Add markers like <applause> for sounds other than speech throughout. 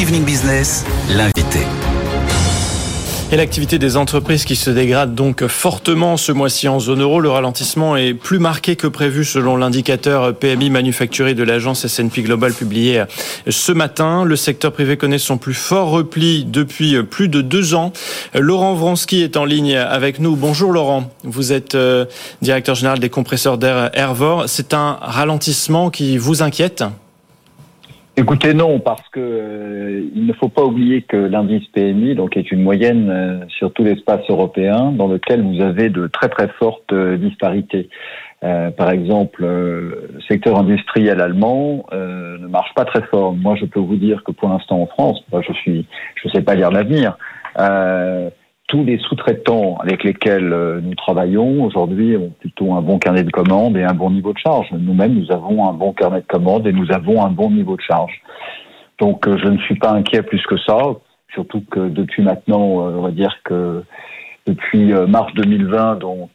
Evening Business, l'invité. Et l'activité des entreprises qui se dégrade donc fortement ce mois-ci en zone euro. Le ralentissement est plus marqué que prévu selon l'indicateur PMI manufacturé de l'agence S&P Global publié ce matin. Le secteur privé connaît son plus fort repli depuis plus de deux ans. Laurent Vronsky est en ligne avec nous. Bonjour Laurent. Vous êtes euh, directeur général des compresseurs d'air Airvor. C'est un ralentissement qui vous inquiète? Écoutez, non, parce que euh, il ne faut pas oublier que l'indice PMI donc est une moyenne euh, sur tout l'espace européen dans lequel vous avez de très très fortes euh, disparités. par exemple, le secteur industriel allemand ne marche pas très fort. Moi, je peux vous dire que pour l'instant en France, moi, je suis, je sais pas lire l'avenir tous les sous-traitants avec lesquels euh, nous travaillons aujourd'hui ont plutôt un bon carnet de commandes et un bon niveau de charge. Nous-mêmes, nous avons un bon carnet de commandes et nous avons un bon niveau de charge. Donc, euh, je ne suis pas inquiet plus que ça, surtout que depuis maintenant, euh, on va dire que depuis mars 2020, donc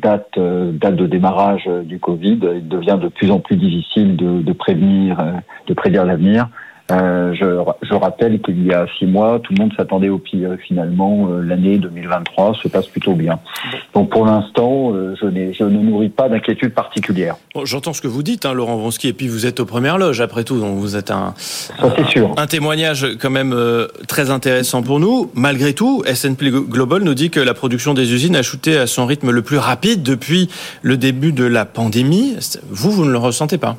date date de démarrage du Covid, il devient de plus en plus difficile de, de prévenir, de prédire l'avenir. Euh, je, je, rappelle qu'il y a six mois, tout le monde s'attendait au pire. Finalement, euh, l'année 2023 se passe plutôt bien. Donc pour l'instant, euh, je, je, ne nourris pas d'inquiétude particulière. Bon, J'entends ce que vous dites, hein, Laurent Vronsky, et puis vous êtes aux premières loges après tout, donc vous êtes un, Ça, sûr. un témoignage quand même très intéressant pour nous. Malgré tout, S&P Global nous dit que la production des usines a chuté à son rythme le plus rapide depuis le début de la pandémie. Vous, vous ne le ressentez pas?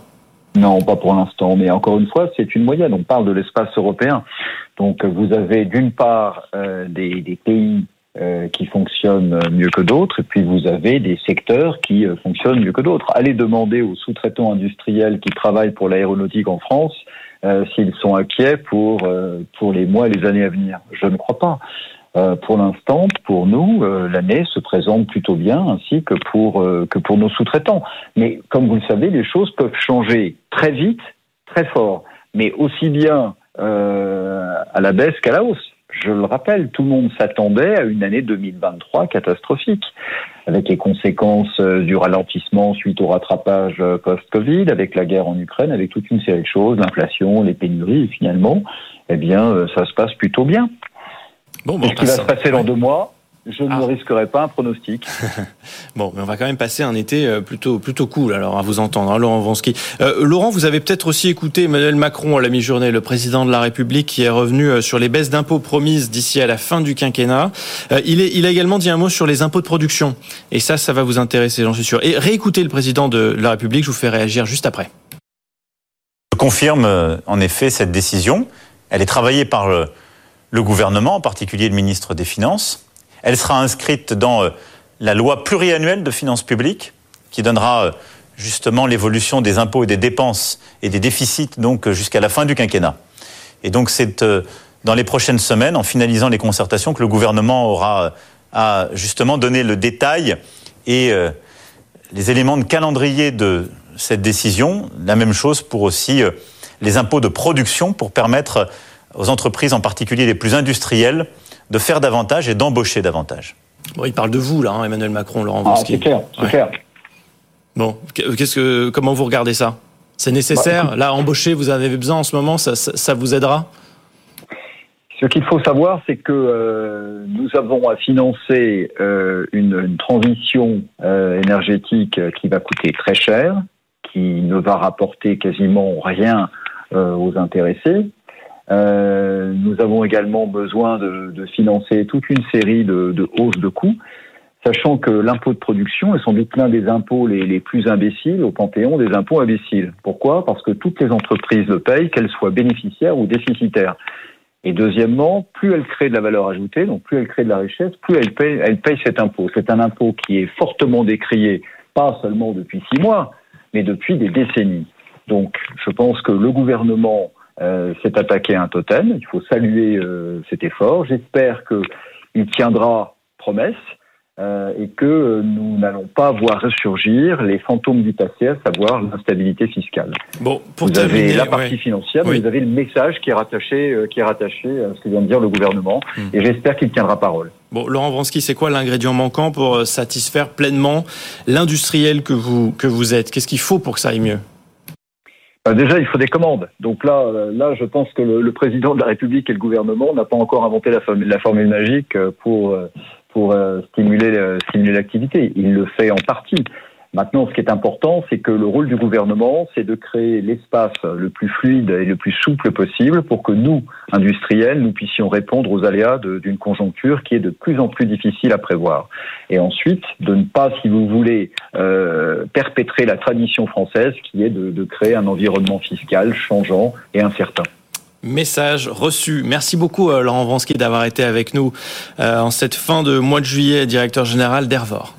Non, pas pour l'instant. Mais encore une fois, c'est une moyenne. On parle de l'espace européen. Donc vous avez d'une part euh, des, pays euh, qui fonctionnent mieux que d'autres, et puis vous avez des secteurs qui euh, fonctionnent mieux que d'autres. Allez demander aux sous-traitants industriels qui travaillent pour l'aéronautique en France s'ils sont inquiets pour, pour les mois et les années à venir. Je ne crois pas. Euh, pour l'instant, pour nous, euh, l'année se présente plutôt bien, ainsi que pour euh, que pour nos sous-traitants. Mais comme vous le savez, les choses peuvent changer très vite, très fort, mais aussi bien à la baisse qu'à la hausse. Je le rappelle, tout le monde s'attendait à une année 2023 catastrophique, avec les conséquences du ralentissement suite au rattrapage post-Covid, avec la guerre en Ukraine, avec toute une série de choses, l'inflation, les pénuries, finalement, eh bien, ça se passe plutôt bien. Bon, ce qui va se passer dans deux mois je ne ah. risquerai pas un pronostic. <laughs> bon, mais on va quand même passer un été euh, plutôt plutôt cool. Alors à vous entendre, hein, Laurent Vansky. Euh, Laurent, vous avez peut-être aussi écouté Emmanuel Macron à la mi-journée, le président de la République, qui est revenu euh, sur les baisses d'impôts promises d'ici à la fin du quinquennat. il, est, il a également dit un mot sur les impôts de production. Et ça, ça va vous intéresser, j'en suis sûr. Et réécoutez le président de la République. Je vous fais réagir juste après. Je confirme en effet cette décision. Elle est travaillée par le le gouvernement, en particulier le ministre des Finances. Elle sera inscrite dans euh, la loi pluriannuelle de finances publiques, qui donnera euh, justement l'évolution des impôts et des dépenses et des déficits donc jusqu'à la fin du quinquennat. Et donc c'est euh, dans les prochaines semaines, en finalisant les concertations, que le gouvernement aura à justement donner le détail et les éléments de calendrier de cette décision. La même chose pour aussi les impôts de production pour permettre aux entreprises, en particulier les plus industrielles, de faire davantage et d'embaucher davantage. Bon, il parle de vous, là, hein, Emmanuel Macron, Laurent ah, C'est clair, c'est clair. Bon, qu'est-ce que, comment vous regardez ça? C'est nécessaire? Bah, Là, embaucher, vous en avez besoin en ce moment, ça, ça, vous aidera? Ce qu'il faut savoir, c'est que euh, nous avons à financer euh, une, une, transition euh, énergétique qui va coûter très cher, qui ne va rapporter quasiment rien aux intéressés, euh, nous avons également besoin de, de, financer toute une série de, de hausses de coûts, sachant que l'impôt de production est sans doute l'un des impôts les, plus imbéciles au panthéon des impôts imbéciles. Pourquoi? Parce que toutes les entreprises le payent, qu'elles soient bénéficiaires ou déficitaires. Et deuxièmement, plus elles créent de la valeur ajoutée, donc plus elles créent de la richesse, plus elles payent, elles payent cet impôt. C'est un impôt qui est fortement décrié, pas seulement depuis six mois, mais depuis des décennies. Donc, je pense que le gouvernement euh, s'est attaqué à un totem. Il faut saluer euh, cet effort. J'espère qu'il tiendra promesse euh, et que nous n'allons pas voir ressurgir les fantômes du passé, à savoir l'instabilité fiscale. Bon, pour vous avez la partie financière, mais vous avez le message qui est rattaché, qui est rattaché à ce que vient de dire le gouvernement, hmm. et j'espère qu'il tiendra parole. Bon, Laurent Vronsky, c'est quoi l'ingrédient manquant pour satisfaire pleinement l'industriel que vous que vous êtes? Qu'est-ce qu'il faut pour que ça aille mieux? Déjà, il faut des commandes. Donc là, euh, là, je pense que le, président de la République et le gouvernement n'a pas encore inventé la, la formule magique pour pour stimuler stimuler l'activité. Il le fait en partie. Maintenant, ce qui est important, c'est que le rôle du gouvernement, c'est de créer l'espace le plus fluide et le plus souple possible pour que nous, industriels, nous puissions répondre aux aléas d'une conjoncture qui est de plus en plus difficile à prévoir. Et ensuite, de ne pas, si vous voulez, euh, perpétrer la tradition française qui est de, de créer un environnement fiscal changeant et incertain. Message reçu. Merci beaucoup euh, Laurent Vransky d'avoir été avec nous euh, en cette fin de mois de juillet, directeur général d'Ervor.